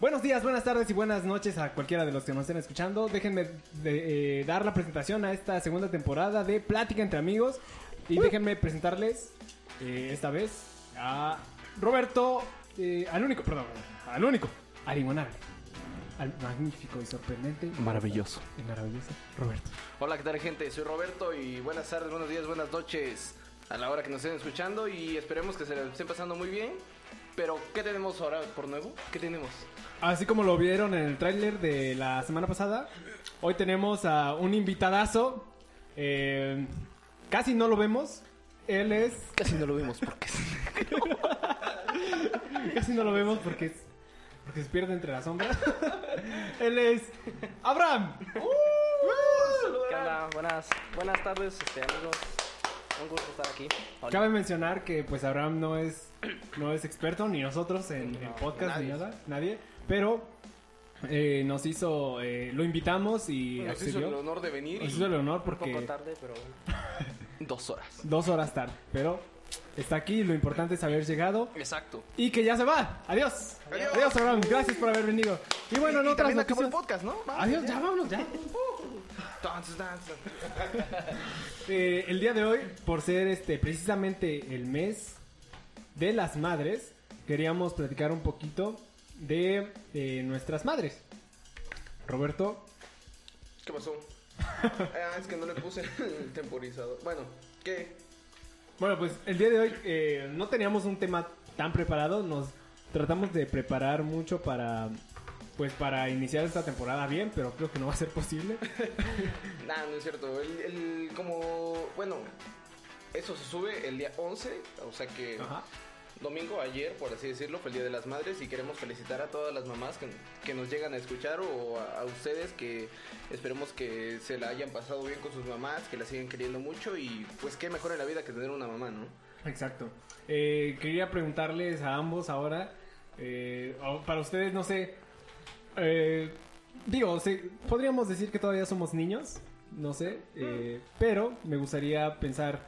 Buenos días, buenas tardes y buenas noches a cualquiera de los que nos estén escuchando. Déjenme de, eh, dar la presentación a esta segunda temporada de Plática entre Amigos. Y déjenme presentarles eh, esta vez a Roberto, eh, al único, perdón, al único, Arimonable. Al magnífico y sorprendente. Maravilloso. Y maravilloso Roberto. Hola, ¿qué tal gente? Soy Roberto y buenas tardes, buenos días, buenas noches a la hora que nos estén escuchando y esperemos que se la estén pasando muy bien. Pero, ¿qué tenemos ahora por nuevo? ¿Qué tenemos? Así como lo vieron en el tráiler de la semana pasada, hoy tenemos a un invitadazo. eh, casi no lo vemos. Él es. Casi no lo vimos porque Casi no lo vemos porque es- porque se pierde entre las sombras. Él es Abraham. ¿Qué onda? Buenas, buenas tardes, este, amigos. Un gusto estar aquí. Hola. Cabe mencionar que pues Abraham no es no es experto ni nosotros en, en podcast ni nada, nadie, pero eh, nos hizo eh, lo invitamos y Nos hizo el honor de venir Nos y hizo el honor Un poco porque tarde, pero dos horas. dos horas tarde, pero está aquí. Lo importante es haber llegado Exacto. y que ya se va. Adiós. Adiós. Abraham. Gracias por haber venido. Y bueno, en y otras también acabó el noticias. podcast, ¿no? Vamos, Adiós, ya vámonos, ya. Dance, dance. Eh, el día de hoy, por ser este precisamente el mes de las madres, queríamos platicar un poquito de eh, nuestras madres. Roberto, ¿Qué pasó? ah, es que no le puse el temporizador. Bueno, ¿qué? bueno, pues el día de hoy eh, no teníamos un tema tan preparado, nos tratamos de preparar mucho para pues para iniciar esta temporada bien, pero creo que no va a ser posible. Nah, no es cierto. El, el- como, bueno, eso se sube el día 11, o sea que Ajá. domingo, ayer, por así decirlo, fue el Día de las Madres y queremos felicitar a todas las mamás que, que nos llegan a escuchar o a, a ustedes que esperemos que se la hayan pasado bien con sus mamás, que la siguen queriendo mucho y pues qué mejor en la vida que tener una mamá, ¿no? Exacto. Eh, quería preguntarles a ambos ahora, eh, para ustedes, no sé, eh, digo, se- podríamos decir que todavía somos niños, no sé, eh, pero me gustaría pensar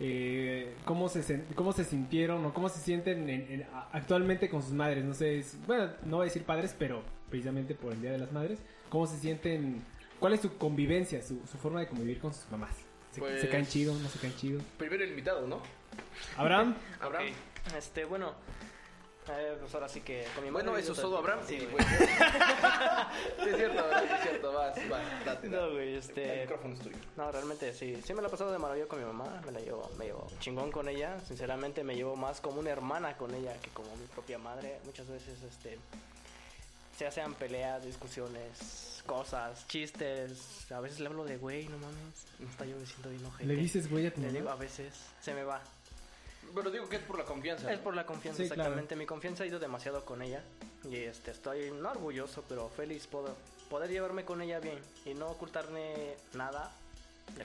eh, cómo, se, cómo se sintieron o cómo se sienten en- actualmente con sus madres, no sé, es- bueno, no voy a decir padres, pero precisamente por el Día de las Madres, cómo se sienten, cuál es su convivencia, su, su forma de convivir con sus mamás. ¿Se, Pues- se caen chido, no se caen chido? Primero el invitado, ¿no? Abraham. Abraham. Este, bueno, eh, pues ahora sí que con mi Bueno, eso todo, Abraham. Sí, Sí, güey. güey. Sí, es cierto, Abraham, es cierto. Vas, vas, date, No, güey, El este... micrófono es tuyo. No, realmente sí. Sí me la he pasado de maravilla con mi mamá. Me la llevo, me llevo chingón con ella. Sinceramente me llevo más como una hermana con ella que como mi propia madre. Muchas veces, este... Se hacen peleas, discusiones, cosas, chistes. A veces le hablo de güey, no mames. Hasta yo me siento bien ojete. ¿Le dices güey a tu Le mamá? digo a veces, se me va. Pero digo que es por la confianza. Es ¿no? por la confianza, Sí, claro. exactamente. Mi confianza ha ido demasiado con ella. Y este, estoy no orgulloso, pero feliz por poder llevarme con ella bien y no ocultarle nada.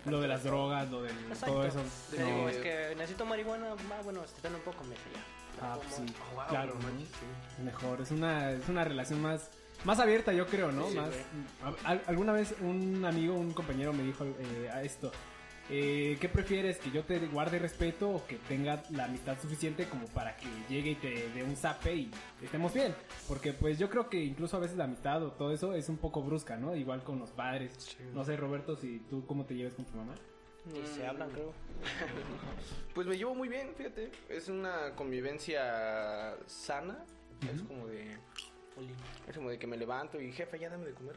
Lo de las drogas, lo del Exacto. todo eso. No. digo, es que necesito marihuana. Ah, bueno, este, un poco, me dice ya. Ah, Como- pues sí, Oh, wow, claro, no ¿no? sí. Mejor, es una, es una relación más, más abierta, yo creo, ¿no? Sí, más, a- a- alguna vez un amigo, un compañero me dijo eh, a esto, eh, ¿qué prefieres? ¿Que yo te guarde respeto o que tenga la amistad suficiente como para que llegue y te dé un zape y estemos bien? Porque pues yo creo que incluso a veces la amistad o todo eso es un poco brusca, ¿no? Igual con los padres. No sé, Roberto, si tú cómo te llevas con tu mamá. Ni se Mm. hablan, creo. Pues me llevo muy bien, fíjate. Es una convivencia sana. Es como de. Es como de que me levanto y jefe, ya dame de comer.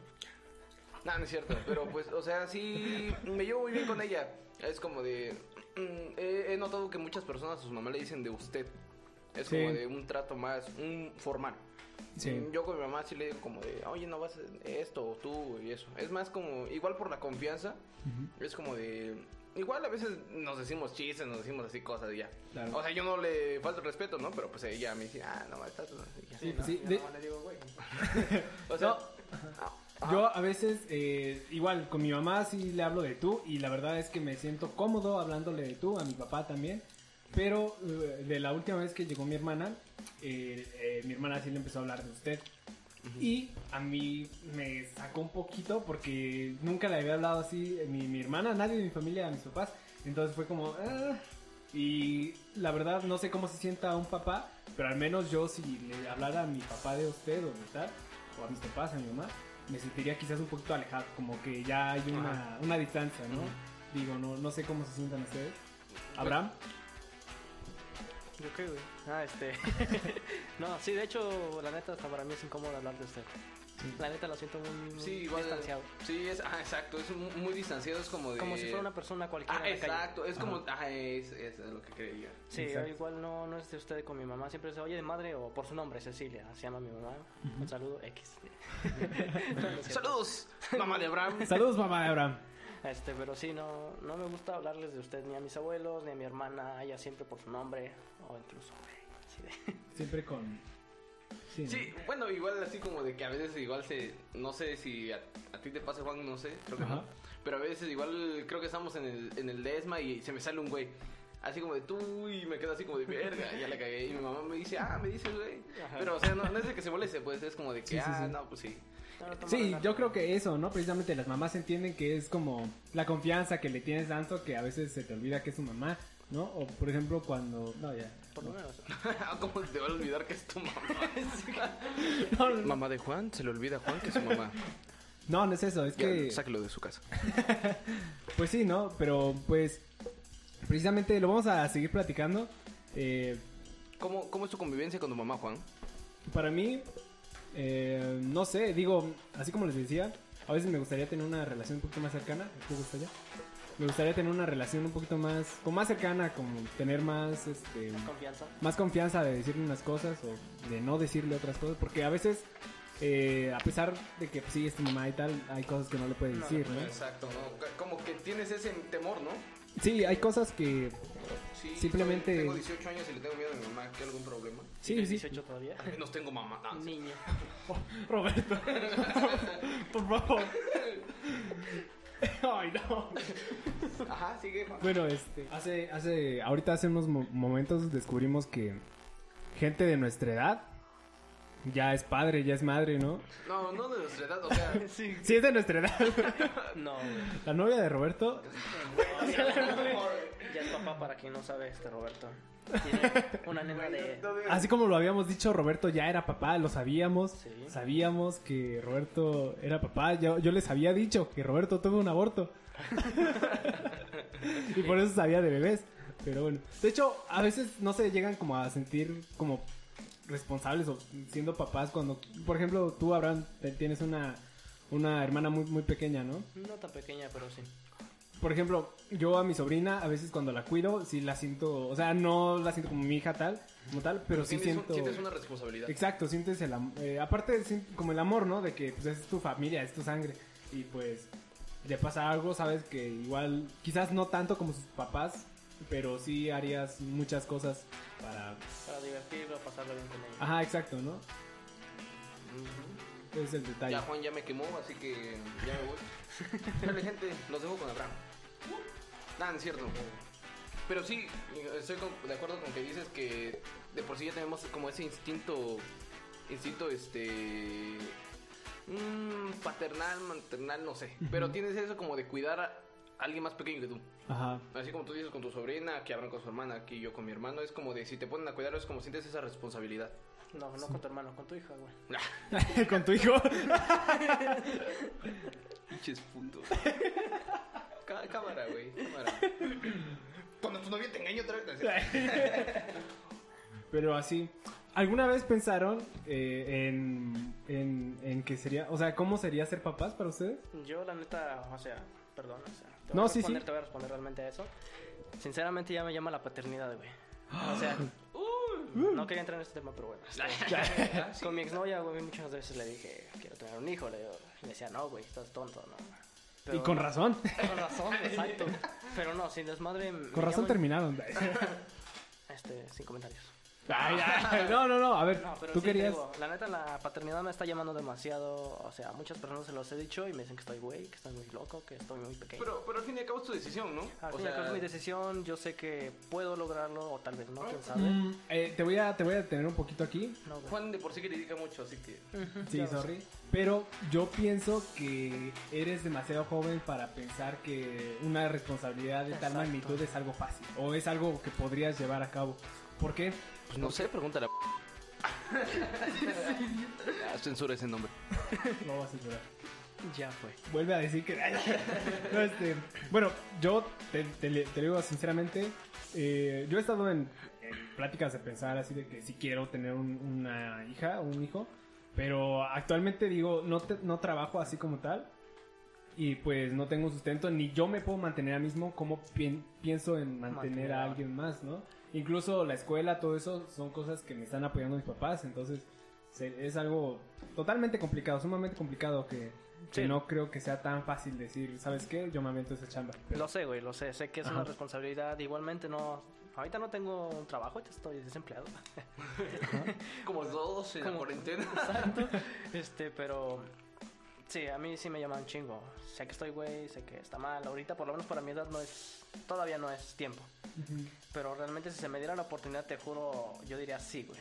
No, no es cierto. Pero pues, o sea, sí. Me llevo muy bien con ella. Es como de. mm, He, he notado que muchas personas a sus mamás le dicen de usted. Es Sí. como de un trato más. Un formal. Sí. Mm, Yo con mi mamá sí le digo como de, oye, no vas a esto o tú y eso. Es más como, igual por la confianza, es como de, igual a veces nos decimos chistes, nos decimos así cosas y ya. Claro. O sea, yo no le falta el respeto, ¿no? Pero pues ella me dice, ah, no, estás... y ya. Sí, ¿no? sí, de- le digo, güey. O sea, No. Yo a veces, eh, igual, con mi mamá sí le hablo de tú y la verdad es que me siento cómodo hablándole de tú, a mi papá también. Pero eh, de la última vez que llegó mi hermana, eh, mi hermana sí le empezó a hablar de usted. Y a mí me sacó un poquito porque nunca le había hablado así mi, mi hermana, nadie de mi familia, a mis papás. Entonces fue como... "Ah". Y la verdad no sé cómo se sienta un papá Pero al menos yo si le hablara a mi papá de usted o de tal, o a mis papás, a mi mamá, me sentiría quizás un poquito alejado, como que ya hay una, una distancia, ¿no? Digo, no, no sé cómo se sientan ustedes. ¿Abraham? ¿Yo qué, güey? Ah, este. no, sí, de hecho, la neta, hasta para mí es incómodo hablar de usted. La neta lo siento muy, muy Sí, igual. distanciado. Sí, es, ah, exacto, es mu- muy, distanciado, es como de... Como si fuera una persona cualquiera. Ah, en la calle. exacto, es como... Ah, es, es lo que creía. Sí, Exacto. igual no, no es de usted con mi mamá. Siempre se oye de madre o por su nombre, Cecilia. Se llama mi mamá. Un saludo, X. No. Saludos, mamá de Abraham. Saludos, mamá de Abraham. Este, pero sí, no, no me gusta hablarles de usted ni a mis abuelos, ni a mi hermana, ella siempre por su nombre, o incluso. Siempre con... Sí, ¿no? Sí, bueno, igual así como de que a veces igual se... No sé si a, a ti te pasa, Juan, no sé, creo que Ajá. no. Pero a veces igual creo que estamos en el, en el Desma y se me sale un güey. Así como de tú y me quedo así como de verga, ya la cagué. Y mi mamá me dice, ah, me dice güey. Pero o sea, no, no es de que se moleste, pues es como de que, Sí, sí, ah, sí. no, pues sí. No, no, Sí, tomarla. yo creo que eso, ¿no? Precisamente las mamás entienden que es como la confianza que le tienes tanto que a veces se te olvida que es tu mamá, ¿no? O por ejemplo cuando... No, ya. Por lo menos. ¿Cómo te va a olvidar que es tu mamá? No, no, mamá de Juan, se le olvida a Juan que es su mamá. no, no es eso, es que... Sáquelo de su casa. Pues sí, ¿no? Pero pues precisamente lo vamos a seguir platicando. Eh, ¿Cómo, ¿Cómo es tu convivencia con tu mamá, Juan? para mí, eh, no sé, digo, así como les decía, a veces me gustaría tener una relación un poquito más cercana. ¿Te gustaría? Me gustaría tener una relación un poquito más, como más cercana, como tener más, este, Confianza. más confianza de decirle unas cosas o de no decirle otras cosas, porque a veces, eh, a pesar de que pues, sí es tu mamá y tal, hay cosas que no le puedes No, decir, ¿no? Exacto, ¿no? Como que tienes ese temor, ¿no? Sí, hay cosas que, Sí, Simplemente- tengo 18 años y le tengo miedo a mi mamá. ¿Qué algún problema? sí, ¿Tienes sí, 18 todavía? No tengo mamá. No, sí. Niño. Roberto, por favor. Ay, no. Ajá, sigue. Bueno, este, hace, hace, ahorita hace unos mo- momentos descubrimos que gente de nuestra edad ya es padre, ya es madre, ¿no? No, no de nuestra edad, o sea... Sí. Sí, es de nuestra edad. No, güey. La novia de Roberto, Ya es papá para quien no sabe este Roberto. Tiene una nena de... así como lo habíamos dicho, Roberto ya era papá, lo sabíamos. Sí. Sabíamos que Roberto era papá. Yo, yo les había dicho que Roberto tuvo un aborto. y por eso sabía de bebés. Pero bueno. De hecho, a veces no se llegan como a sentir como responsables o siendo papás cuando, por ejemplo, tú, Abraham, tienes una, una hermana muy, muy pequeña, ¿no? No tan pequeña, pero sí. Por ejemplo, yo a mi sobrina, a veces cuando la cuido, sí la siento, o sea, no la siento como mi hija tal, como tal, pero sí un- siento... Sientes una responsabilidad. Exacto, sientes el amor. aparte, sien- como el amor, ¿no? De que pues, es tu familia, es tu sangre. Y pues, le pasa algo, sabes que igual, quizás no tanto como sus papás, pero sí harías muchas cosas para. Para divertirlo, pasarlo bien con ella. Ajá, exacto, ¿no? Ese es el detalle. Ya Juan ya me quemó, así que ya me voy. Dale, gente, los dejo con Abraham. Nada, no es cierto. Pero sí, estoy con- de acuerdo con que dices que de por sí ya tenemos como ese instinto, instinto este, mm, paternal, maternal, no sé. Pero tienes eso como de cuidar a alguien más pequeño que tú. Ajá. Así como tú dices con tu sobrina, que Abraham con su hermana, aquí yo con mi hermano, es como de si te ponen a cuidar es como sientes esa responsabilidad. No, no con tu hermano, con tu hija, güey. Con tu hijo. Pinches puntos. Cá- cámara, güey, cámara. Cuando tu novia te engaña otra vez. pero así. ¿Alguna vez pensaron eh, en, en, en que sería, o sea, cómo sería ser papás para ustedes? Yo, la neta, o sea, perdón, o sea, te No, voy a sí, responder, sí. te voy a responder realmente a eso. Sinceramente ya me llama la paternidad, güey. O sea, no quería entrar en este tema, pero bueno. este, Con mi exnovia, güey, muchas veces le dije, quiero tener un hijo. Le, digo, y me decía, no, güey, estás tonto, no. Pero y con razón. Con razón, exacto. Pero no, sin desmadre. Con razón llaman- terminaron. Este, sin comentarios. Ay, ay, no, no, no. A ver, No, pero tú sí querías. digo, la neta, la paternidad me está llamando demasiado. O sea, a muchas personas se los he dicho y me dicen que estoy güey, que estoy muy loco, que estoy muy pequeño. Pero, pero al fin y al cabo es tu decisión, ¿no? Al O fin y al cabo es mi decisión, yo sé que puedo lograrlo o tal vez no, quién sabe. Mm, eh, te voy a te voy a detener un poquito aquí. No. Juan de por sí critica mucho, así que... Sí, sorry. Pero yo pienso que eres demasiado joven para pensar que una responsabilidad de tal Exacto. magnitud es algo fácil o es algo que podrías llevar a cabo. ¿Por qué? Pues no sé, pregúntale. ah, censura ese nombre. No vas a censurar. Ya fue. Vuelve a decir que... No, este, bueno, yo te, te digo sinceramente, eh, yo he estado en, en pláticas de pensar así de que si quiero tener un- una hija o un hijo, pero actualmente digo, no, te- no trabajo así como tal y pues no tengo sustento, ni yo me puedo mantener a mismo como pien- pienso en mantener Mantener a a- alguien más, ¿no? Incluso la escuela, todo eso son cosas que me están apoyando mis papás, entonces se- es algo totalmente complicado, sumamente complicado que, que Sí. no creo que sea tan fácil decir, ¿sabes qué? Yo me avento esa chamba. Lo sé, güey, lo sé. Sé que es Ajá. una responsabilidad. Igualmente no... Ahorita no tengo un trabajo, ahorita estoy desempleado. Como todos en la cuarentena. Exacto. Este, pero... Sí, a mí sí me llaman chingo. Sé que estoy güey, sé que está mal. Ahorita, por lo menos para mi edad, no es... Todavía no es tiempo. Pero realmente si se me diera la oportunidad, te juro, yo diría sí, güey.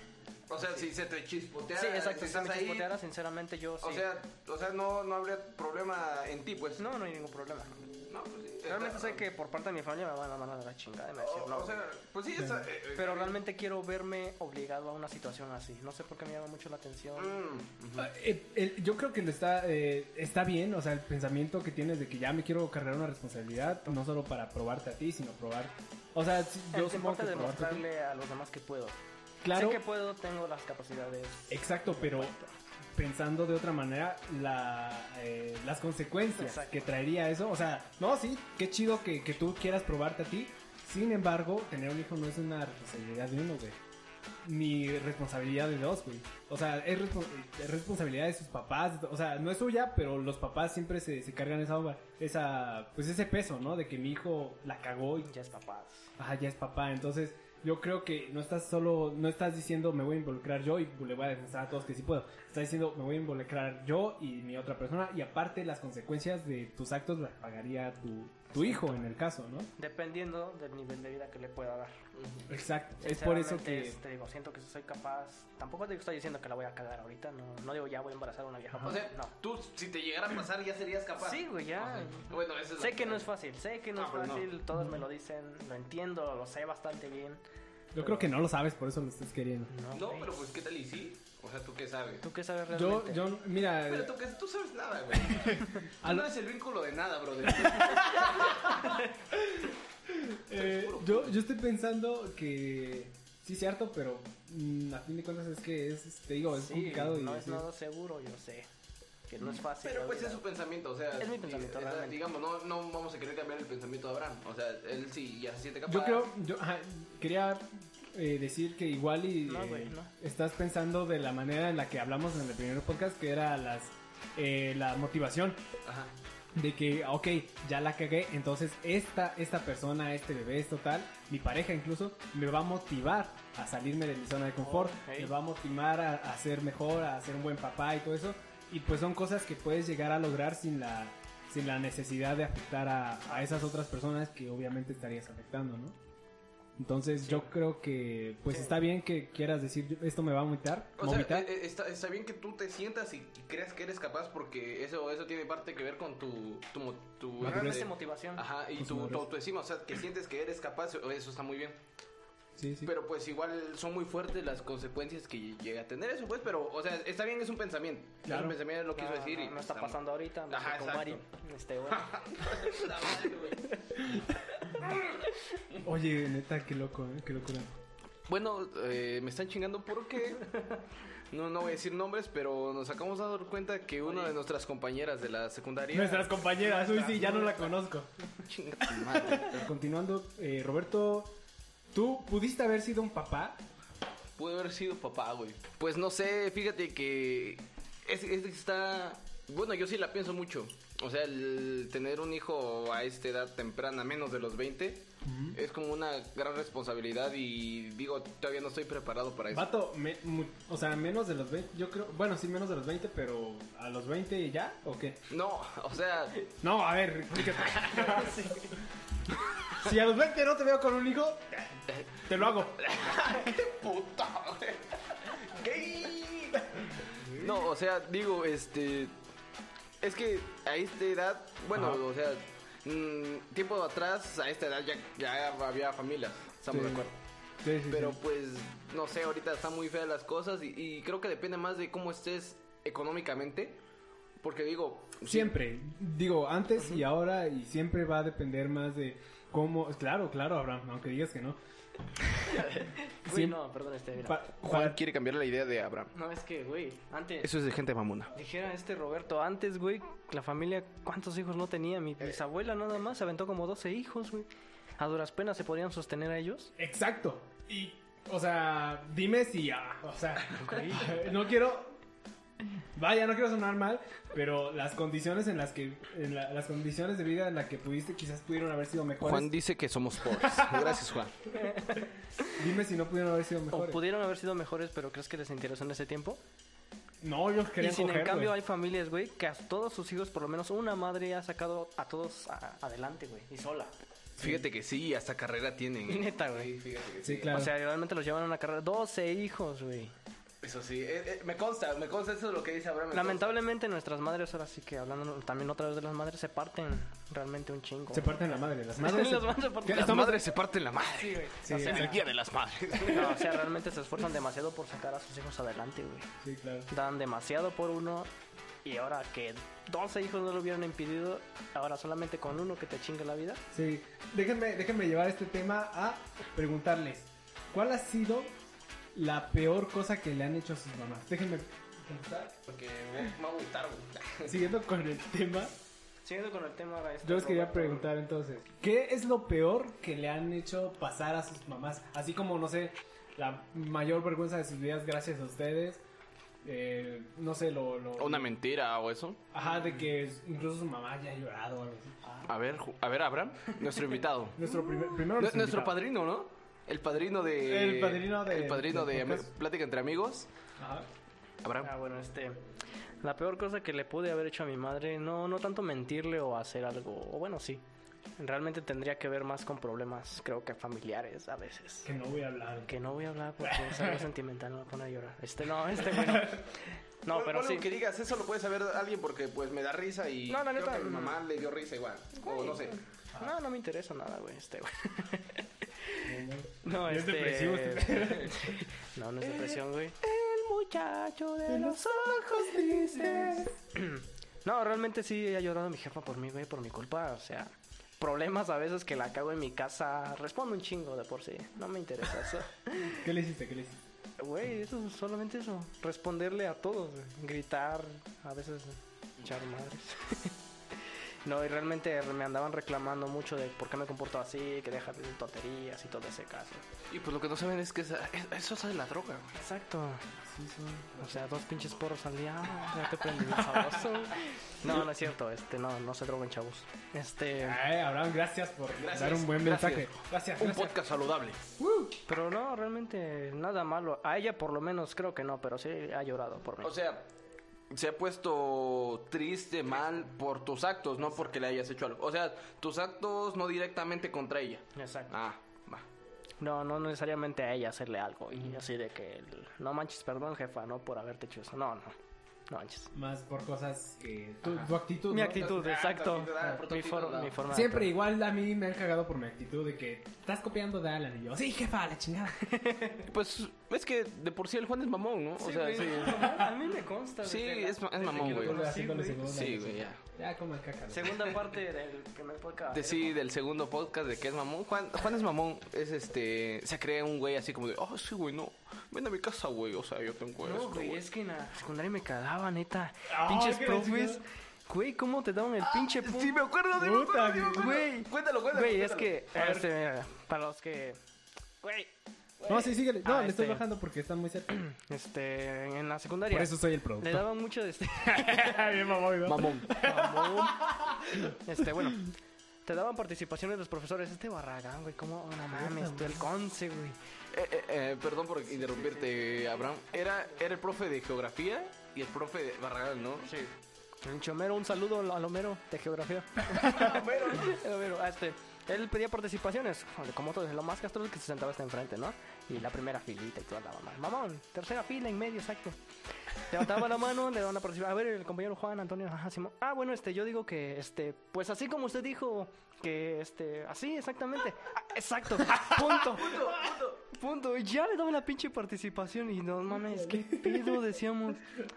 O sea, si se te chispoteara. Sí, exacto. si Si me ahí, chispoteara, sinceramente, yo sí. O sea, o sea no, no habría problema en ti, pues. No, no hay ningún problema. No, pues sí. Realmente está- sé que por parte de mi familia me van a mandar a la chingada y me decir O, no. o sea, pues sí, está, eh, eh, pero está realmente quiero verme obligado a una situación así. No sé por qué me llama mucho la atención. Mm. Ah, eh, el- yo creo que lo está, eh, está bien, o sea, el pensamiento que tienes de que ya me quiero cargar una responsabilidad, no solo para probarte a ti, sino probar. O sea, yo supongo importante que demostrarle a los demás que puedo. Claro, Sé que puedo, tengo las capacidades. exacto, pero pensando de otra manera, la, eh, las consecuencias Exacto. que traería eso, o sea, no, sí, qué chido que, que tú quieras probarte a ti, sin embargo, tener un hijo no es una responsabilidad de uno, güey. Ni responsabilidad de dos, güey. O sea, es, respo- es responsabilidad de sus papás. O sea, no es suya, pero los papás siempre se, se cargan esa, esa, pues ese peso, ¿no? De que mi hijo la cagó y Ya es papás. Ajá, ya es papá. Entonces, yo creo que no estás solo, no estás diciendo me voy a involucrar yo y le voy a demostrar a todos que sí puedo. Estás diciendo me voy a involucrar yo y mi otra persona y aparte las consecuencias de tus actos las pagaría tu, tu hijo en el caso, ¿no? Dependiendo del nivel de vida que le pueda dar. Exacto. Es por eso que... es- te digo, siento que soy capaz. Tampoco te estoy diciendo que la voy a cagar ahorita. No, no digo ya voy a embarazar a una vieja. O sea, no. tú, si te llegara a pasar, ya serías capaz. Sí, güey, ya. Ajá. Bueno, eso es Sé lo que no es fácil, sé que no es no. fácil, todos me lo dicen, lo entiendo, lo sé bastante bien. Yo creo que no lo sabes, por eso lo estás queriendo. No, No, pero pues, ¿qué tal y sí? O sea, ¿tú qué sabes? ¿Tú qué sabes Yo, realmente? yo, mira, Pero tú, que, tú sabes nada, güey. Tú lo- no eres el vínculo de nada, brother. eh, yo, yo estoy pensando que sí es cierto, pero mm, a fin de cuentas es que es, te digo, es Sí, complicado y no es sí. nada seguro, yo sé. Que no es fácil. Pero pues es su pensamiento, o sea... Es mi pensamiento, sea, realmente. Digamos, no, no vamos a querer cambiar el pensamiento de Abraham. O sea, él sí ya se siente capaz. Yo creo, yo ajá, quería eh, decir que igual y No, eh, güey, no. estás pensando de la manera en la que hablamos en el primer podcast, que era las eh, la motivación Ajá. de que, ok, ya la cagué, entonces esta, esta persona, este bebé, esto tal, mi pareja incluso, me va a motivar a salirme de mi zona de confort, me va a motivar a, a ser mejor, a ser un buen papá y todo eso, y pues son cosas que puedes llegar a lograr sin la, sin la necesidad de afectar a, a esas otras personas que obviamente estarías afectando, ¿no? Entonces yo creo que pues Sí. está bien que quieras decir esto me va a vomitar, O vomitar. eh, eh, está, está bien que tú te sientas y, y creas que eres capaz porque eso eso tiene parte que ver con tu... tu, mo- tu Realmente motivación. Ajá, y tu, tu autoestima, o sea, que sientes que eres capaz, eso está muy bien. sí, sí. Pero pues igual son muy fuertes las consecuencias que llega a tener eso, pues, pero, o sea, está bien, es un pensamiento. Es Claro. un pensamiento, lo quiso decir no, y... no está está- pasando ahorita, me Ajá, con. Mari, este güey. Oye, neta, qué loco, ¿eh? qué locura. Bueno, eh, me están chingando porque no, no voy a decir nombres, pero nos acabamos de dar cuenta que una de nuestras compañeras de la secundaria. Nuestras compañeras, uy, sí, ya no la conozco. Chinga tu madre. Pero continuando, eh, Roberto, ¿tú pudiste haber sido un papá? Pude haber sido papá, güey. Pues no sé, fíjate que es, es- está... Bueno, yo sí la pienso mucho. O sea, el tener un hijo a esta edad temprana, menos de los 20, es como una gran responsabilidad y digo, todavía no estoy preparado para eso. Vato, me- mu- o sea, menos de los 20, yo creo, bueno, sí, menos de los 20, pero ¿a los 20 ya o qué? No, o sea, No, a ver, explícate. si a los 20 no te veo con un hijo, te lo hago. puta, güey. Gay. No, o sea, digo, este. Es que a esta edad, bueno, Ajá. o sea, mm, tiempo atrás, a esta edad ya, ya había familias, estamos Sí. de acuerdo. Sí, sí, pero pues, no sé, ahorita están muy feas las cosas y, y creo que depende más de cómo estés económicamente. Porque digo, Siempre, digo, antes y ahora y siempre va a depender más de cómo... Claro, claro, Abraham, aunque digas que no. Güey, Siem- no, perdón, este, mira. Pa- Juan quiere cambiar la idea de Abraham. No, es que, güey, antes... Eso es de gente mamona. Dijera este Roberto, antes, güey, la familia, ¿cuántos hijos no tenía? Mi bisabuela nada más se aventó como 12 hijos, güey. A duras penas se podían sostener a ellos. Exacto. Y, o sea, dime si, ah, o sea, no quiero, vaya, no quiero sonar mal, pero las condiciones en las que, en la- las condiciones de vida en las que pudiste, quizás pudieron haber sido mejores. Juan dice que somos pobres. Gracias, Juan. Dime si no pudieron haber sido O mejores. pudieron haber sido mejores, pero ¿crees que les interesó en ese tiempo? No, yo quería y sin coger, en cambio güey. hay familias, güey, que a todos sus hijos, por lo menos una madre ha sacado a todos a- adelante, güey, y sola. Fíjate que sí, hasta carrera tienen. Y neta, güey. Fíjate que Sí, claro. O sea, realmente los llevan a una carrera. 12 hijos, güey. Eso sí, eh, eh, me consta, me consta eso es lo que dice Abraham. me Lamentablemente nuestras madres, ahora sí que hablando también otra vez de las madres, se parten realmente un chingo. se parten la madre, las madres. Las madres se parten consta. la Las madres se parten la madre. Sí, güey. Sí, o, sea. Día de las madres. no, o sea, realmente se esfuerzan demasiado por sacar a sus hijos adelante, güey. Sí, claro. Dan demasiado por uno y ahora que 12 hijos no lo hubieran impedido, ahora solamente con uno que te chingue la vida. Sí, déjenme, déjenme llevar este tema a preguntarles, ¿cuál ha sido la peor cosa que le han hecho a sus mamás? Déjenme contestar. Porque me, va a gustar, güey. Siguiendo con el tema, Siguiendo con el tema, este yo les quería preguntar entonces, ¿qué es lo peor que le han hecho pasar a sus mamás? Así como, no sé, la mayor vergüenza de sus vidas gracias a ustedes. eh, no sé, lo... lo Una mentira o eso. Ajá, de que incluso su mamá haya llorado o algo así. A ver, a ver, Abraham, nuestro invitado. Nuestro primer, primero Nu- nuestro nuestro invitado. padrino, ¿no? El padrino de. El padrino de- El padrino de de, podcast. Plática entre amigos. Ajá. Abraham. Ah, bueno, este. La peor cosa que le pude haber hecho a mi madre, no, no tanto mentirle o hacer algo, o bueno, sí. Realmente tendría que ver más con problemas, creo que familiares a veces. Que no voy a hablar. Que no voy a hablar porque es algo sentimental, me va a llorar. Este, no, este, bueno. No, pero ponle sí. que digas, eso lo puede saber alguien porque pues me da risa y No, la creo neta, que a mi mm. mamá le dio risa igual. O no sé. No, no me interesa nada, güey, este, güey. No, Es este... depresivo este No, no es depresión, güey. El muchacho de los ojos tristes. No, realmente sí ha llorado mi jefa por mí, güey, por mi culpa. O sea, problemas a veces que la cago en mi casa. Respondo un chingo de por sí. No me interesa eso. ¿Qué le hiciste? ¿Qué le hiciste? Güey, eso, solamente eso. Responderle a todos, güey. gritar, a veces echar madres. No, y realmente me andaban reclamando mucho de por qué me comporto así, que deja de tonterías y todo ese caso. Y pues lo que no saben es que esa- eso es de la droga, güey. Exacto. O sea, dos pinches porros al día. ah, Ya te prendí sabroso. No, no es cierto. Este, no, no se droguen, chavos. Este, Ay, Abraham, gracias por Gracias, dar un buen gracias. mensaje. Gracias, Un gracias. podcast saludable. pero no, realmente nada malo. A ella por lo menos creo que no, pero sí ha llorado por mí. O sea, se ha puesto triste, mal por tus actos, no porque le hayas hecho algo. O sea, tus actos no directamente contra ella. Exacto. Ah, va. No, no necesariamente a ella hacerle algo y así de que el- no manches, perdón, jefa, no por haberte hecho eso. No, no. No manches. Más por cosas que... Tu, Ajá. tu actitud, Mi ¿no? actitud, Ah, exacto. tu actitud, ah, por tu Mi, actitud, for- no. mi forma de Siempre actuar. igual a mí me han cagado por mi actitud de que estás copiando de Alan y yo, sí, jefa, la chingada. Pues es que de por sí el Juan es mamón, ¿no? o sea, güey. sí. A mí me consta. Sí, es es mamón, güey. Sí, güey, ya. Ya, como el caca. Segunda parte del primer podcast. De sí, del segundo podcast de que es mamón. Juan, Juan es mamón. Es este. Se cree un güey así como de. Oh, sí, güey, no. Ven a mi casa, güey. O sea, yo tengo No, esto, güey, güey. es que en la secundaria me cagaba, neta. Ay, Pinches profes. Güey, ¿cómo te daban el pinche pu- Sí, me acuerdo, sí, me acuerdo, sí, acuerdo. Güey. Cuéntalo, cuéntalo. Güey, es que. Este, mira, para los que. Güey. No, sí, síguele. No, Ah, le estoy este. bajando porque está muy cerca. Este, en la secundaria. Por eso soy el Le productor. daban mucho de este. Bien mamón, ¿no? Mamón. Mamón. Este, bueno. Te daban participaciones los profesores. Este Barragán, güey. ¿Cómo? No mames, tú el conce, güey. Eh, eh, eh, perdón por interrumpirte, Abraham. Era, era el profe de geografía y el profe de Barragán, ¿no? Sí. Chomero, un saludo al Homero de geografía. El Homero, ah, este, él pedía participaciones, como todos, lo más castroso es que se sentaba hasta enfrente, ¿no? Y la primera filita y toda la mamá. Mamón, tercera fila en medio, exacto. Levantaba la mano, le daban a participar. A ver, el compañero Juan Antonio, ajá. Ah, bueno, este, yo digo que, este, pues así como usted dijo, que, este, así, exactamente. Ah, exacto, punto. Punto. Y ya le daba la pinche participación y no mames, qué pedo, decíamos.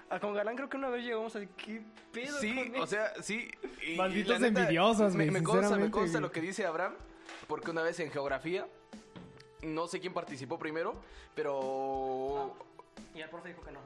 Ah, con Galán creo que una vez llegamos a qué pedo. Sí, con o sea, sí. y- Malditos neta, envidiosos, Me, güey, me consta, me consta lo que dice Abraham, porque una vez en geografía, no sé quién participó primero, pero Y el profe dijo que no.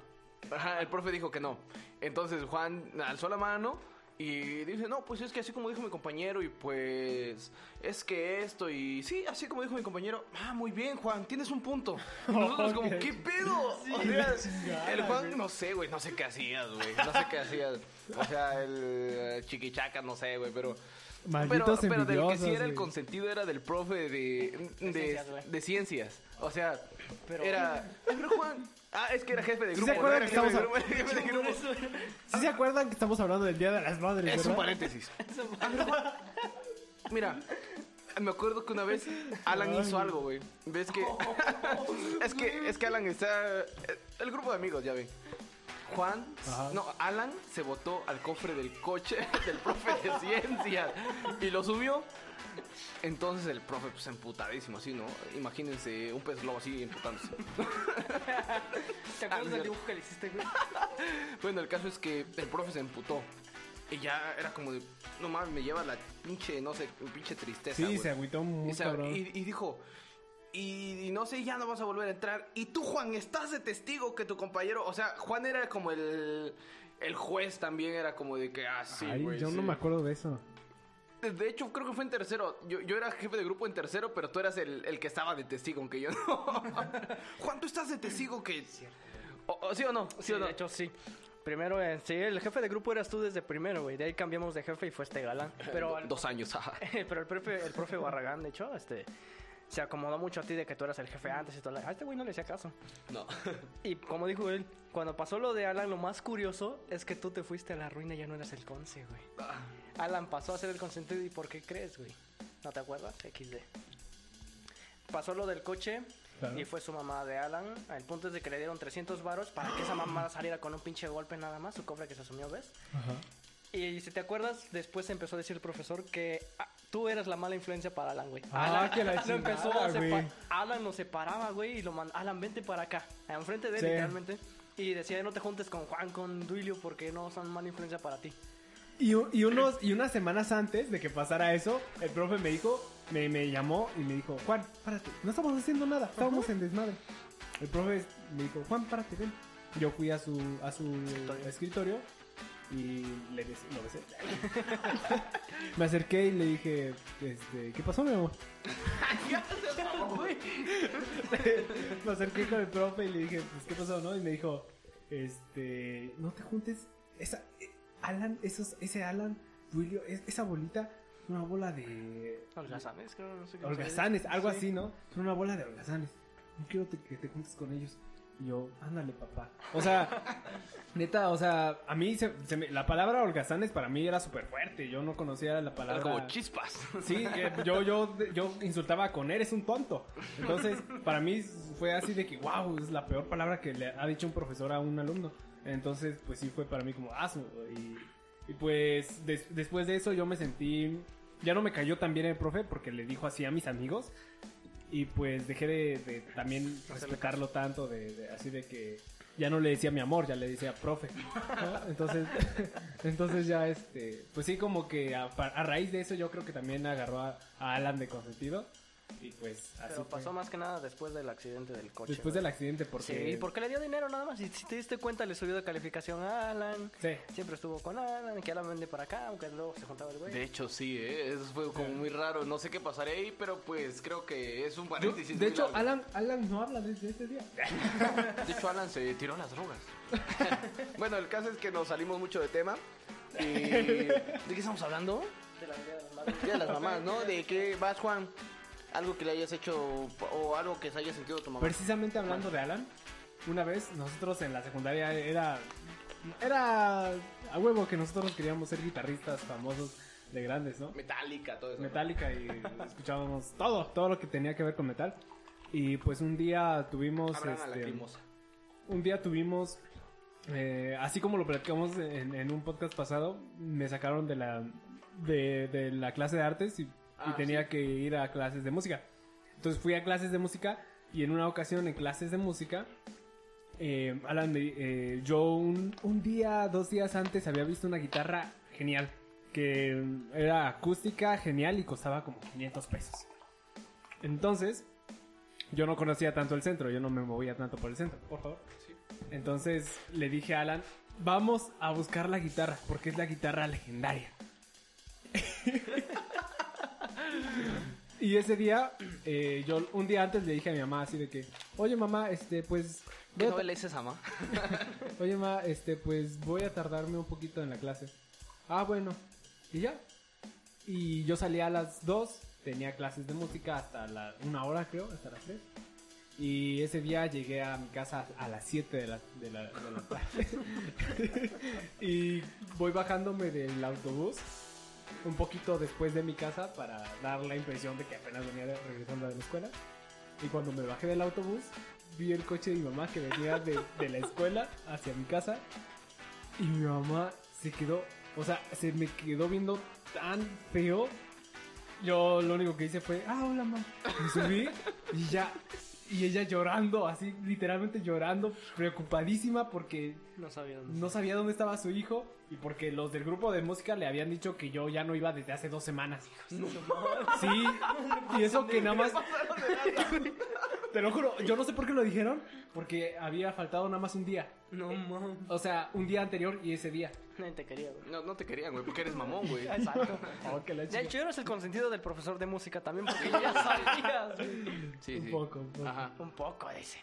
Ajá, el profe dijo que no. Entonces Juan alzó la mano y dice, no, pues es que así como dijo mi compañero y pues es que esto y sí, así como dijo mi compañero, ah, muy bien Juan, tienes un punto. Y nosotros como. ¿qué pedo? O sea, el Juan, no sé, güey, no sé qué hacías, güey, no sé qué hacías. O sea, el eh, chiquichaca, no sé, güey, pero... Malditos pero, pero del que sí era el consentido era del profe de, de, ciencias, güey. de ciencias. O sea, Pero- era... Pero Juan... Ah, es que era jefe de ¿Sí grupo. se acuerdan no que jefe de estamos grupo, era jefe de grupo. ¿Sí se acuerdan que estamos hablando del Día de las Madres, Es un paréntesis. Mira, me acuerdo que una vez Alan hizo algo, güey. ¿Ves que? es que es que Alan está el grupo de amigos, ya ven. Juan, Ajá. no, Alan se botó al cofre del coche del profe de ciencias y lo subió. Entonces el profe, pues emputadísimo, así, ¿no? Imagínense un pez globo así emputándose. ¿Te acuerdas del dibujo que le hiciste, güey? Bueno, el caso es que el profe se emputó. Y ya era como de, no mames, me lleva la pinche, no sé, pinche tristeza. Sí, güey. se agüitó muy Y, se- cabrón. y- y dijo, y, y no sé, ya no vas a volver a entrar. Y tú, Juan, estás de testigo que tu compañero, o sea, Juan era como el, el juez también, era como de que, ah, sí, Ay, güey. yo sí". no me acuerdo de eso. De hecho, creo que fue en tercero. Yo, yo era jefe de grupo en tercero, pero tú eras el, el que estaba de testigo, aunque yo no. Juan, tú estás de testigo que... O- o ¿Sí o no? ¿Sí, Sí, o no? de hecho, sí. Primero, eh, sí, el jefe de grupo eras tú desde primero, güey. De ahí cambiamos de jefe y fue este galán. Pero, al- Dos años, ajá. pero el profe, el profe Barragán, de hecho, este, se acomodó mucho a ti de que tú eras el jefe antes y todo. A este güey no le hacía caso. No. Y como dijo él, cuando pasó lo de Alan, lo más curioso es que tú te fuiste a la ruina y ya no eras el conce, güey. Alan pasó a ser el consentido y ¿por qué crees, güey? ¿No te acuerdas? XD. Pasó lo del coche Claro. y fue su mamá de Alan. El punto es de que le dieron 300 varos para que esa mamá saliera con un pinche golpe nada más, su cofre que se asumió, ¿ves? Ajá. Y si te acuerdas, después empezó a decir el profesor que ah, tú eras la mala influencia para Alan, güey. Ah, Alan, que la lo empezó a güey. Alan separaba, güey, y lo mandó. Alan, vente para acá. Enfrente de él, Sí. literalmente. Y decía, no te juntes con Juan, con Duilio, porque no son mala influencia para ti. Y, unos, y unas semanas antes de que pasara eso, el profe me dijo, me, me llamó y me dijo, Juan, párate, no estamos haciendo nada, estábamos en desmadre. El profe me dijo, Juan, párate, ven. Yo fui a su, a su escritorio, y le besé- lo besé. me acerqué y le dije, este, ¿qué pasó, mi amor? me acerqué con el profe y le dije, pues, ¿qué pasó, no? Y me dijo, este, no te juntes, esa, Alan, esos, ese Alan, Duilio, es- esa bolita, es una bola de Holgazanes, creo, no sé qué. holgazanes, algo Sí. así, ¿no? Es una bola de holgazanes. No quiero te- que te juntes con ellos. Y yo, ándale, papá. O sea, neta, o sea, a mí se, se me- la palabra holgazanes para mí era súper fuerte. Yo no conocía la Era palabra. como chispas. Sí, eh, yo, yo, yo insultaba con eres un tonto. Entonces, para mí fue así de que, wow, es la peor palabra que le ha dicho un profesor a un alumno. Entonces, pues sí fue para mí como asno. Y, y pues des- después de eso yo me sentí, ya no me cayó tan bien el profe porque le dijo así a mis amigos. Y pues dejé de, de también respetarlo tanto, de, de- así de que ya no le decía mi amor, ya le decía profe. ¿no? Entonces, entonces ya este, pues sí como que a, a raíz de eso yo creo que también agarró a, a Alan de consentido. Y pues así Pero fue. pasó más que nada después del accidente del coche. Después güey. del accidente porque... Sí, porque le dio dinero nada más. Y si te diste cuenta, le subió de calificación a Alan. Sí. Siempre estuvo con Alan, que Alan vende para acá, aunque luego se juntaba el güey. De hecho, sí, ¿eh? eso fue como muy raro. No sé qué pasará ahí, pero pues creo que es un Yo- paréntesis. de muy hecho, largo. Alan, Alan no habla desde ese día. De hecho, Alan se tiró las drogas. bueno, el caso es que nos salimos mucho de tema. Y... ¿De qué estamos hablando? De la de las. De las mamás, ¿no? ¿De qué vas, Juan? Algo que le hayas hecho o algo que se haya sentido tu mamá. Precisamente hablando de Alan, una vez nosotros en la secundaria era... Era a huevo que nosotros queríamos ser guitarristas famosos de grandes, ¿no? Metálica, todo eso. Metallica y escuchábamos todo, todo lo que tenía que ver con metal. Y pues un día tuvimos... Este, un día tuvimos, eh, así como lo platicamos en, en un podcast pasado, me sacaron de la, de, de la clase de artes y, y Ah, tenía sí. que ir a clases de música. Entonces fui a clases de música y en una ocasión en clases de música, eh, Alan, me- eh, yo un, un día, dos días antes había visto una guitarra genial, que era acústica, genial y costaba como 500 pesos. Entonces, yo no conocía tanto el centro, yo no me movía tanto por el centro. Por favor. Entonces le dije a Alan, vamos a buscar la guitarra, porque es la guitarra legendaria. y ese día, eh, yo un día antes le dije a mi mamá así de que, oye mamá, este, pues... ¿Qué voy a novela es esa, ma? Oye, ma, este, pues voy a tardarme un poquito en la clase. Ah, bueno. Y ya. Y yo salí a las 2, tenía clases de música hasta la una hora, creo, hasta las 3. Y ese día llegué a mi casa a las 7 de la, de la, de la tarde. y voy bajándome del autobús un poquito después de mi casa para dar la impresión de que apenas venía regresando de la escuela. Y cuando me bajé del autobús, vi el coche de mi mamá que venía de, de la escuela hacia mi casa. Y mi mamá se quedó, o sea, se me quedó viendo tan feo. Yo lo único que hice fue, ah, hola, mamá. Me subí y ya. Y ella llorando, así, literalmente llorando, preocupadísima porque No sabía dónde. no sabía dónde estaba su hijo y porque los del grupo de música le habían dicho que yo ya no iba desde hace dos semanas. Sí, y eso que nada más... Te lo juro, yo no sé por qué lo dijeron, porque había faltado nada más un día. No, mames. O sea, un día anterior y ese día. Nadie te quería, güey. No, no te querían, güey, porque eres mamón, güey. Exacto. Oh, que la De hecho, eres el consentido del profesor de música también, porque ya sabías. güey. Sí, Un sí. poco, un poco. Ajá. Un poco ese.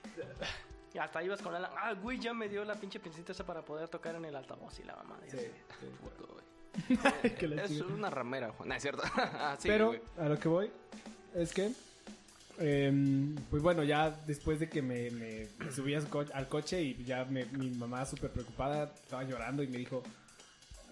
Y hasta ibas con Alan. Ah, güey, ya me dio la pinche pincita esa para poder tocar en el altavoz y la mamá. Sí, sí. Puto, güey. Que la Es chica. una ramera, Juan. No, es cierto. Ah, sí, Pero güey. a lo que voy es que, em, pues bueno, ya después de que me, me- me subí co- al coche y ya me- mi mamá súper preocupada estaba llorando y me dijo,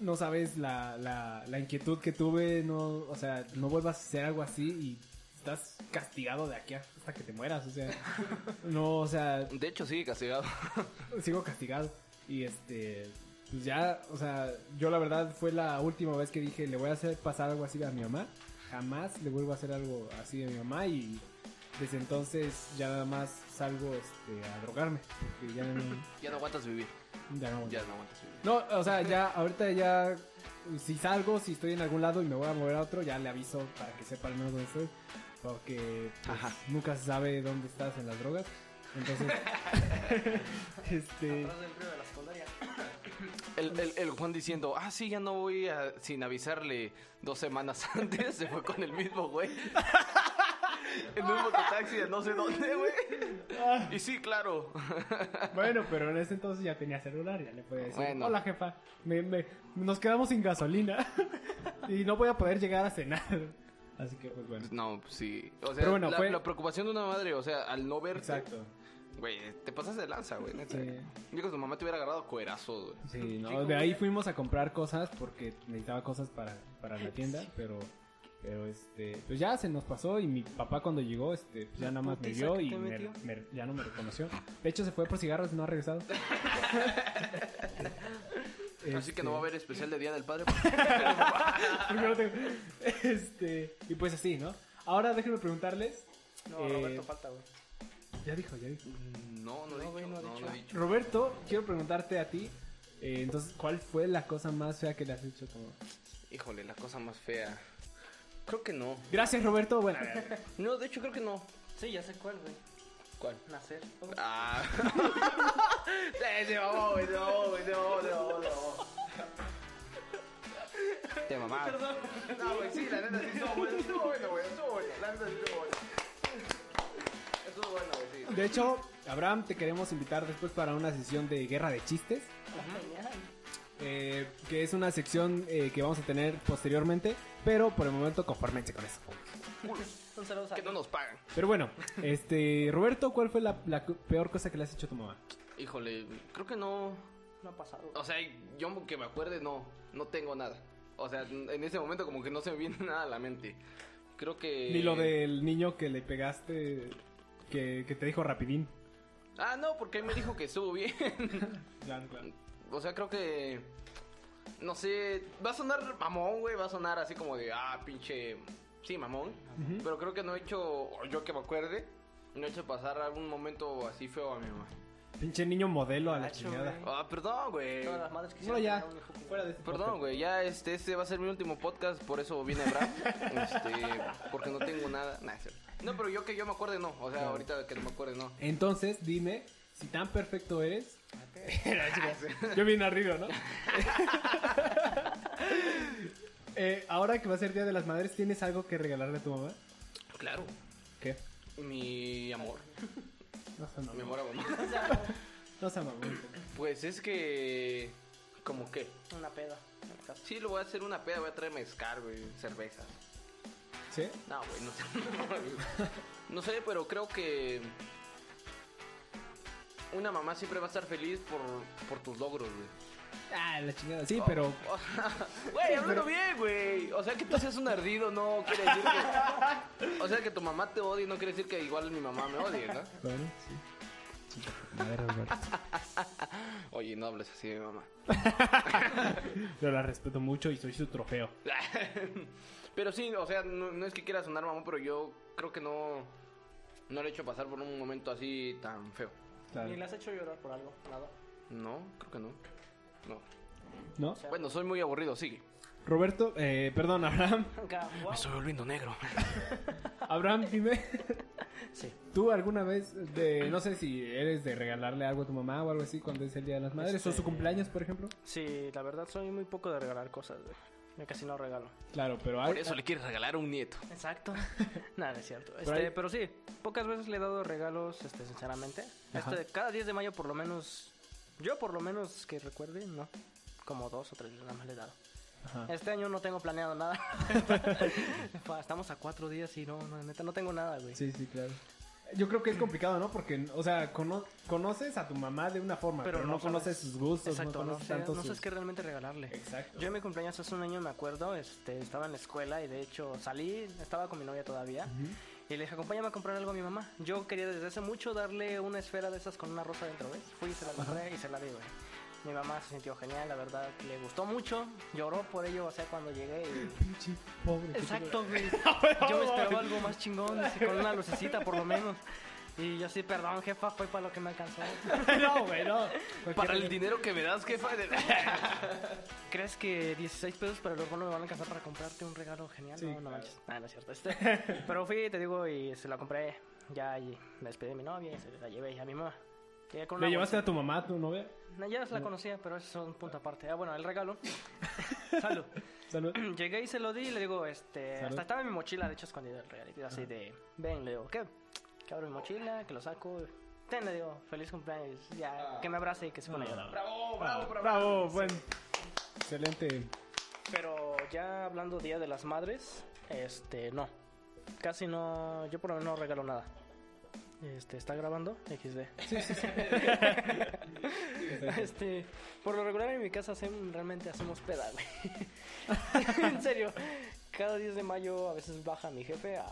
no sabes la, la, la inquietud que tuve, no, o sea, no vuelvas a hacer algo así y estás castigado de aquí hasta que te mueras, o sea, no, o sea, De hecho, sigue castigado. sigo castigado. Y este, pues ya, o sea, yo la verdad fue la última vez que dije, le voy a hacer pasar algo así a mi mamá. Jamás le vuelvo a hacer algo así a mi mamá y desde entonces ya nada más salgo este, a drogarme. Porque ya no, Ya no aguantas vivir. ya no. Ya no aguantas vivir. No, o sea, ya, ahorita ya, si salgo, si estoy en algún lado y me voy a mover a otro, ya le aviso para que sepa al menos dónde estoy. Porque pues, nunca se sabe dónde estás en las drogas. Entonces, este... Atrás del río de la secundaria. El, el, el Juan diciendo, ah, sí, ya no voy a, sin avisarle dos semanas antes, se fue con el mismo güey. en un mototaxi de no sé dónde, güey. Y sí, claro. Bueno, pero en ese entonces ya tenía celular, ya le podía decir, Bueno. hola jefa, me, me- nos quedamos sin gasolina y no voy a poder llegar a cenar. Así que pues bueno. No, pues sí. O sea, Pero bueno, la, fue- la preocupación de una madre, o sea, al no verte. Exacto. Güey, te pasas de lanza, güey, neta. Sí. Yo que tu mamá te hubiera agarrado cuerazos, güey. Sí, no, de ahí fuimos a comprar cosas porque necesitaba cosas para, para la tienda, pero pero este, pues ya se nos pasó y mi papá cuando llegó, este, pues ya nada más me vio y me- ya no me reconoció. De hecho se fue por cigarros y no ha regresado. Así que no va a haber especial de Día del Padre. Porque no tengo- Este, y pues así, ¿no? Ahora déjenme preguntarles. No, eh, Roberto falta, güey. Ya dijo, ya dijo. No, no, he No, dicho. no he dicho. Roberto, quiero preguntarte a ti. eh, entonces, ¿cuál fue la cosa más fea que le has hecho? Como... Híjole, la cosa más fea. Creo que no. Gracias, Roberto. Bueno, a ver, No, de hecho creo que no. Sí, ya sé cuál, güey. ¿Cuál? Nacer. Ah. Sí, se mamó, güey, se mamó, güey, se mamó, se mamó, se mamó. Te mamá. No, güey, sí, la neta sí estuvo bueno. Estuvo bueno, güey, estuvo bueno. La neta sí estuvo bueno. Estuvo bueno, güey, sí. de hecho, Abraham, te queremos invitar después para una sesión de guerra de chistes. Genial. Eh, que es una sección eh, que vamos a tener posteriormente. Pero por el momento, confórmense con eso. Un saludo a Que no nos pagan. Pero bueno, este, Roberto, ¿cuál fue la, la peor cosa que le has hecho a tu mamá? Híjole, creo que no. No ha pasado. O sea, yo que me acuerde, no. No tengo nada. O sea, en ese momento como que no se me viene nada a la mente. Creo que... Ni lo del niño que le pegaste que, que te dijo rapidín. Ah, no, porque él me dijo que estuvo bien. Claro, claro. O sea, creo que. No sé. Va a sonar mamón, güey. Va a sonar así como de. Ah, pinche. Sí, mamón. Pero creo que no he hecho. o Yo que me acuerde. No he hecho pasar algún momento así feo a mi mamá. Pinche niño modelo a la chingada. Ah, perdón, güey. Todas las madres No, quisieran ya. Fuera de este Perdón, podcast. güey, ya este, este va a ser mi último podcast, por eso vine a Abraham, este, porque no tengo nada, Nah, es cierto. no, pero yo que yo me acuerde no, o sea, ahorita que no me acuerde no. Entonces, dime, si tan perfecto eres. Yo bien arriba, ¿no? Eh, ahora que va a ser Día de las Madres, ¿tienes algo que regalarle a tu mamá? Claro, ¿Qué? mi amor, No sé, mi amor a mamá. No sé, mamá. Pues es que, como que, Una peda. sí, lo voy a hacer una peda, voy a traer mezcal, güey, cerveza. ¿Sí? No, güey, no sé. No sé, pero creo que una mamá siempre va a estar feliz por, por tus logros, güey. Ah, la chingada. Sí, pero. O sea, Güey, háblalo bien, güey. O sea, que tú seas un ardido no quiere decir que... O sea, que tu mamá te odie no quiere decir que igual mi mamá me odie, ¿no? Claro, sí. Madre, Roberto. Oye, no hables así de mi mamá. Pero la respeto mucho y soy su trofeo. Pero sí, o sea, no, no es que quiera sonar mamá, pero yo creo que no... No le he hecho pasar por un momento así tan feo. Claro. ¿Ni le has hecho llorar por algo? Nada. No, creo que no. No. ¿No? Bueno, soy muy aburrido, sigue. Roberto, eh, perdón, Abraham. Wow. estoy volviendo negro. Abraham, dime. Sí. ¿Tú alguna vez, de, no sé si eres de regalarle algo a tu mamá o algo así cuando es el Día de las Madres o Este- su cumpleaños, por ejemplo? Sí, la verdad soy muy poco de regalar cosas, güey. Yo casi no regalo. Claro, pero hay, Por eso le quieres regalar a un nieto. Exacto. Nada, es cierto. Pero Este, hay- pero sí, pocas veces le he dado regalos, este, sinceramente. Este, cada 10 de mayo por lo menos, yo por lo menos que recuerde, no. Como dos o tres nada más le he dado. Ajá. Este año no tengo planeado nada. Estamos a cuatro días y no, no, neta, no tengo nada, güey. Sí, sí, claro. Yo creo que es complicado, ¿no? Porque, o sea, cono- conoces a tu mamá de una forma, pero, no, conoces sus gustos, Exacto, no no, conoces sé, tanto no sus... sabes qué realmente regalarle. Exacto. Yo en mi cumpleaños hace un año me acuerdo, este, estaba en la escuela y de hecho salí, estaba con mi novia todavía y le dije, acompáñame a comprar algo a mi mamá. Yo quería desde hace mucho darle una esfera de esas con una rosa dentro, ¿ves? Fui y se la compré y se la di, güey. Mi mamá se sintió genial, la verdad, le gustó mucho, lloró por ello, o sea, cuando llegué y... Pinche pobre. Exacto, güey. Yo me esperaba algo más chingón, así, con una lucecita por lo menos. Y yo sí, perdón, jefa, fue para lo que me alcanzó. no, güey, no. Para el dinero que me das, jefa. ¿Crees que 16 pesos para el hormono me van a alcanzar para comprarte un regalo genial? Sí, no, no claro. manches. Ah, no es cierto. Este, pero fui, te digo, y se la compré ya y me despedí de mi novia y se la llevé a mi mamá. ¿Le llevaste a tu mamá, a tu novia? No, ya se la conocía, pero eso es un punto aparte. Ah, bueno, el regalo. Salud. Salud. Llegué y se lo di y le digo, este... Salud. Hasta estaba en mi mochila, de hecho, escondido el regalito. Así de, ven, le digo, ¿qué? Que abro mi mochila, que lo saco. Ten, le digo, feliz cumpleaños. Ya, que me abrace y que se pone a llorar. bravo, bravo, bravo. Bravo, buen. Excelente. Pero ya hablando Día de las Madres, este, no. Casi no, yo por lo menos no regalo nada. Este, ¿está grabando? XD. Sí, sí, sí. Este, por lo regular en mi casa hacemos, realmente hacemos peda, güey. en serio, cada 10 de mayo a veces baja mi jefe a,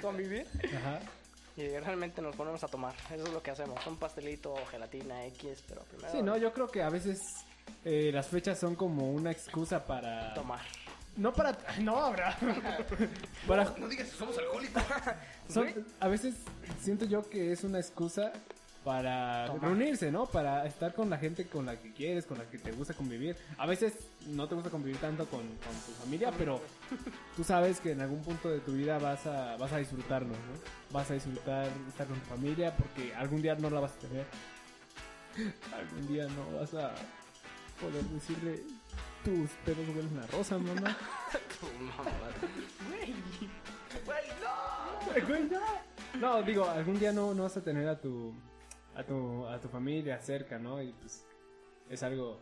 convivir Ajá. y realmente nos ponemos a tomar. Eso es lo que hacemos, un pastelito gelatina X, pero primero Sí, no, yo creo que a veces eh, las fechas son como una excusa para... tomar. No para... No, Abraham. para... No digas que somos alcohólicos. son- a veces siento yo que es una excusa para Tomar. reunirse, ¿no? Para estar con la gente con la que quieres, con la que te gusta convivir. A veces no te gusta convivir tanto con, con tu familia, pero tú sabes que en algún punto de tu vida vas a, vas a disfrutarlo, ¿no? Vas a disfrutar estar con tu familia porque algún día no la vas a tener. Algún día no vas a poder decirle tus pedos huelen a rosa, mamá. Güey, no. No, digo, algún día no, no vas a tener a tu, a tu a tu familia cerca, ¿no? Y pues es algo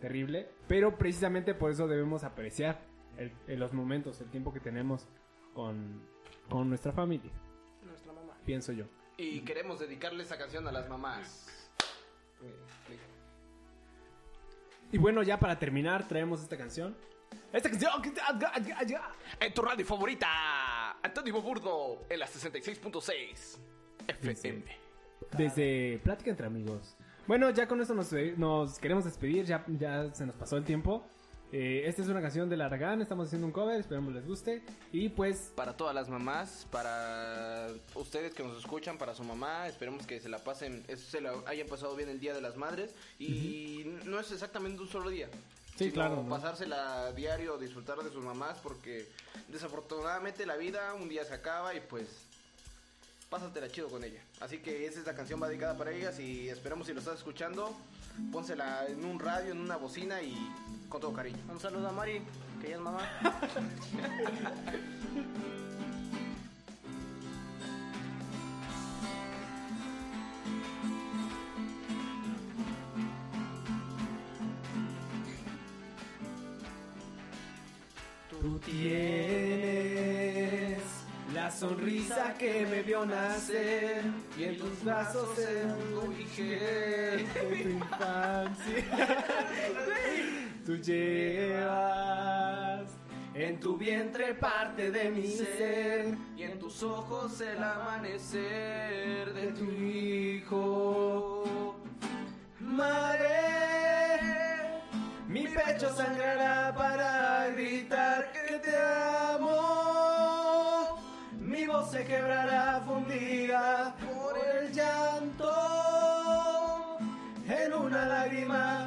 terrible, pero precisamente por eso debemos apreciar el- el- los momentos, el tiempo que tenemos con, con nuestra familia, Nuestra mamá. pienso yo. Y queremos dedicarle esa canción a las mamás. Y bueno, ya para terminar, traemos esta canción. Esta canción. En tu radio favorita. Antonio Boburdo en la 66.6 FM. Desde Plática entre Amigos. Bueno, ya con esto nos, nos queremos despedir, ya, ya se nos pasó el tiempo. Eh, esta es una canción de Largan, estamos haciendo un cover, esperamos les guste. Y pues, Para todas las mamás, para ustedes que nos escuchan, para su mamá, esperemos que se la pasen, se la hayan pasado bien el Día de las Madres. Y no es exactamente un solo día. Sí, sino claro, ¿no? pasársela a diario, disfrutar de sus mamás, porque desafortunadamente la vida un día se acaba y pues pásatela chido con ella. Así que esa es la canción va dedicada para ellas y esperemos si lo estás escuchando, pónsela en un radio, en una bocina y con todo cariño. Un saludo a Mari, que ella es mamá. sonrisa que me vio nacer y en tus brazos de tu infancia. Tú llevas en tu vientre parte de mi ser Y en tus ojos el amanecer de tu hijo. Madre, mi pecho sangrará para gritar que te amo. Voz se quebrará fundida por el llanto. En una lágrima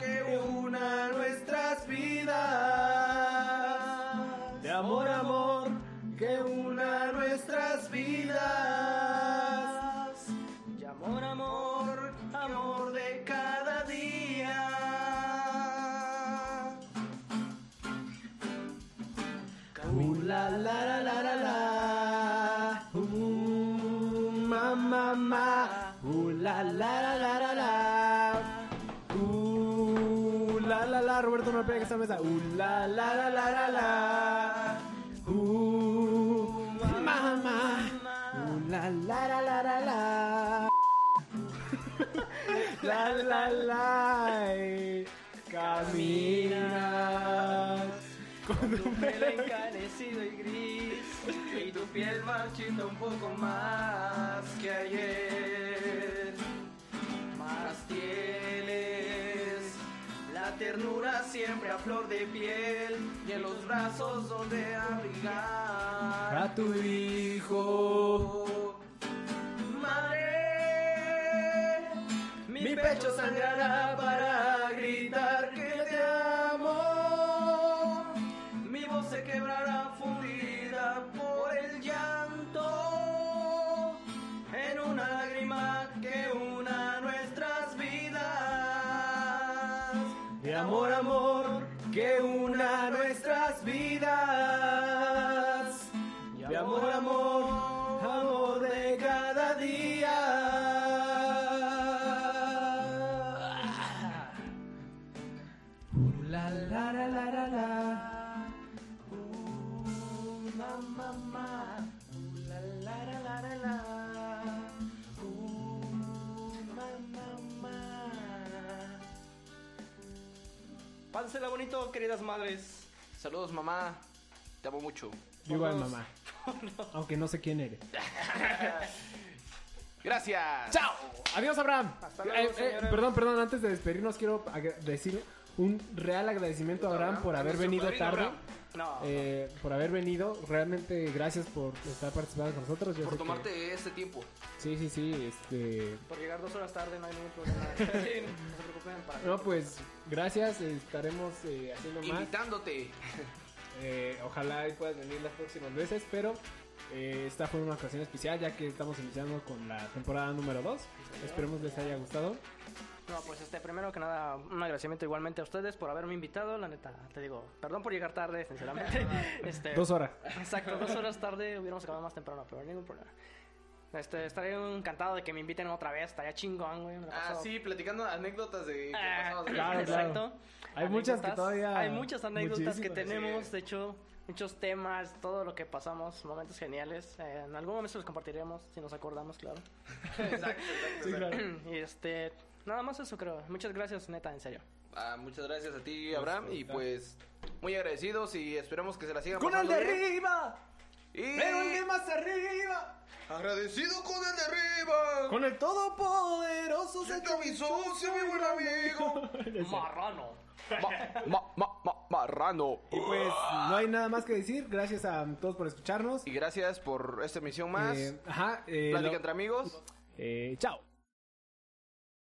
esa. Uh, la la la la la la. Uh, mamá. Uh, la la la la la la. La la la. eh, Caminas con Tu pelo encanecido y gris y tu piel marchita un poco más que ayer. Más tienes la ternura siempre a flor de piel y en los brazos donde abrigar a tu hijo. Madre, Mi pecho sangrará para bonito, queridas madres. Saludos mamá, te amo mucho. Yo igual, mamá. Aunque no sé quién eres. Gracias. ¡Chao! Adiós, Abraham. Hasta luego, Eh, eh, perdón, perdón, antes de despedirnos quiero decir un real agradecimiento a Abraham por haber venido padrino, tarde. Abraham, No, eh, por haber venido. Realmente gracias por estar participando con nosotros. Yo Por sé que- tomarte este tiempo. Sí, sí, sí. Este... por llegar dos horas tarde no hay ningún problema. Sí, no se preocupen. Para No, pues gracias. Estaremos eh, haciendo más. Invitándote. Eh, ojalá puedas venir las próximas veces, pero eh, esta fue una ocasión especial ya que estamos iniciando con la temporada número 2. Esperemos les haya gustado. No, pues este, primero que nada, un agradecimiento igualmente a ustedes por haberme invitado. La neta, te digo, perdón por llegar tarde, sinceramente. Este, Dos horas. Exacto, dos horas tarde hubiéramos acabado más temprano, pero ningún problema. Este, estaré encantado de que me inviten otra vez, estaría chingón, güey. Ah, sí, platicando anécdotas de que Ah, de- claro, exacto. Hay muchas que Anécdotas. todavía- Hay muchas anécdotas que tenemos, Sí. de hecho, muchos temas, todo lo que pasamos, momentos geniales. Eh, en algún momento los compartiremos, si nos acordamos, claro. Exacto, exacto, Sí, exacto. claro. y este, nada más eso creo. Muchas gracias, neta, en serio. Ah, muchas gracias a ti, Abraham. Y pues, muy agradecidos y esperamos que se la sigan ¡Con el de bien. arriba! Y Pero el de más arriba, agradecido con el de arriba. con el todopoderoso, Siento mi socio, mi buen amigo. Marrano. Ma- ma- ma- ma- marrano. Y pues no hay nada más que decir. Gracias a todos por escucharnos. Y gracias por esta emisión más. Eh, ajá. eh, Plática lo- entre amigos. eh, chao.